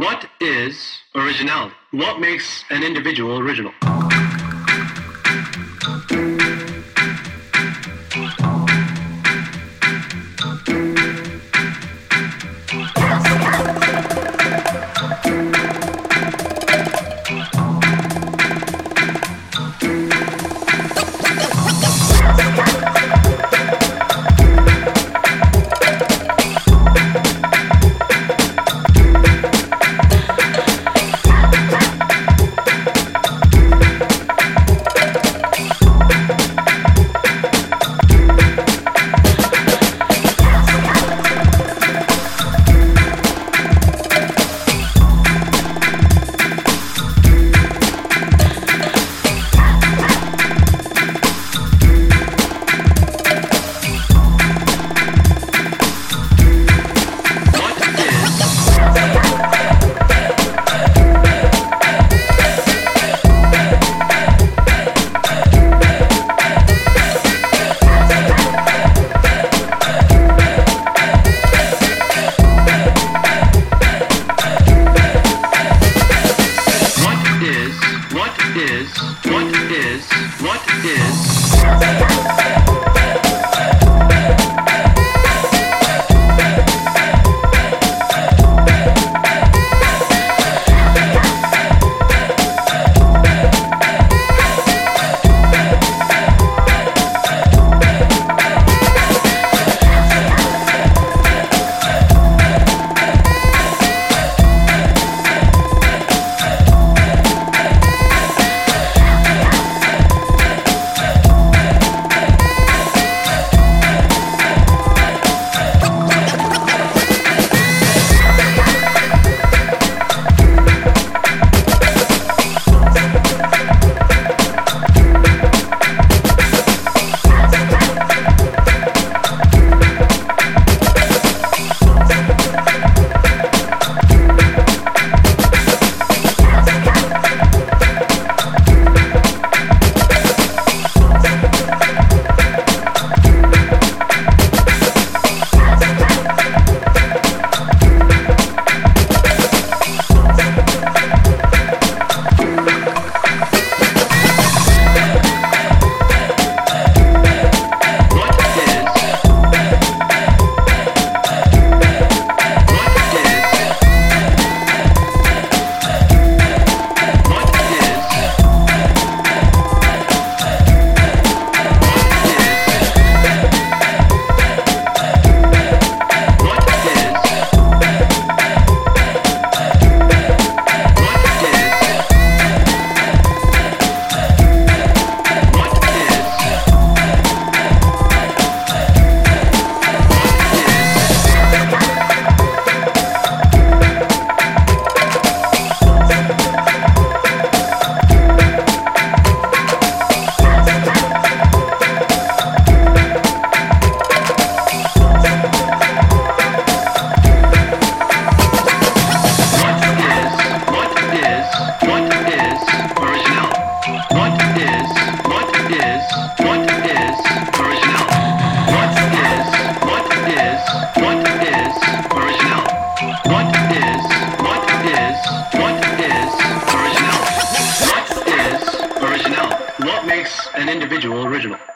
What is originality? What makes an individual original? is, what is, what is. an individual original.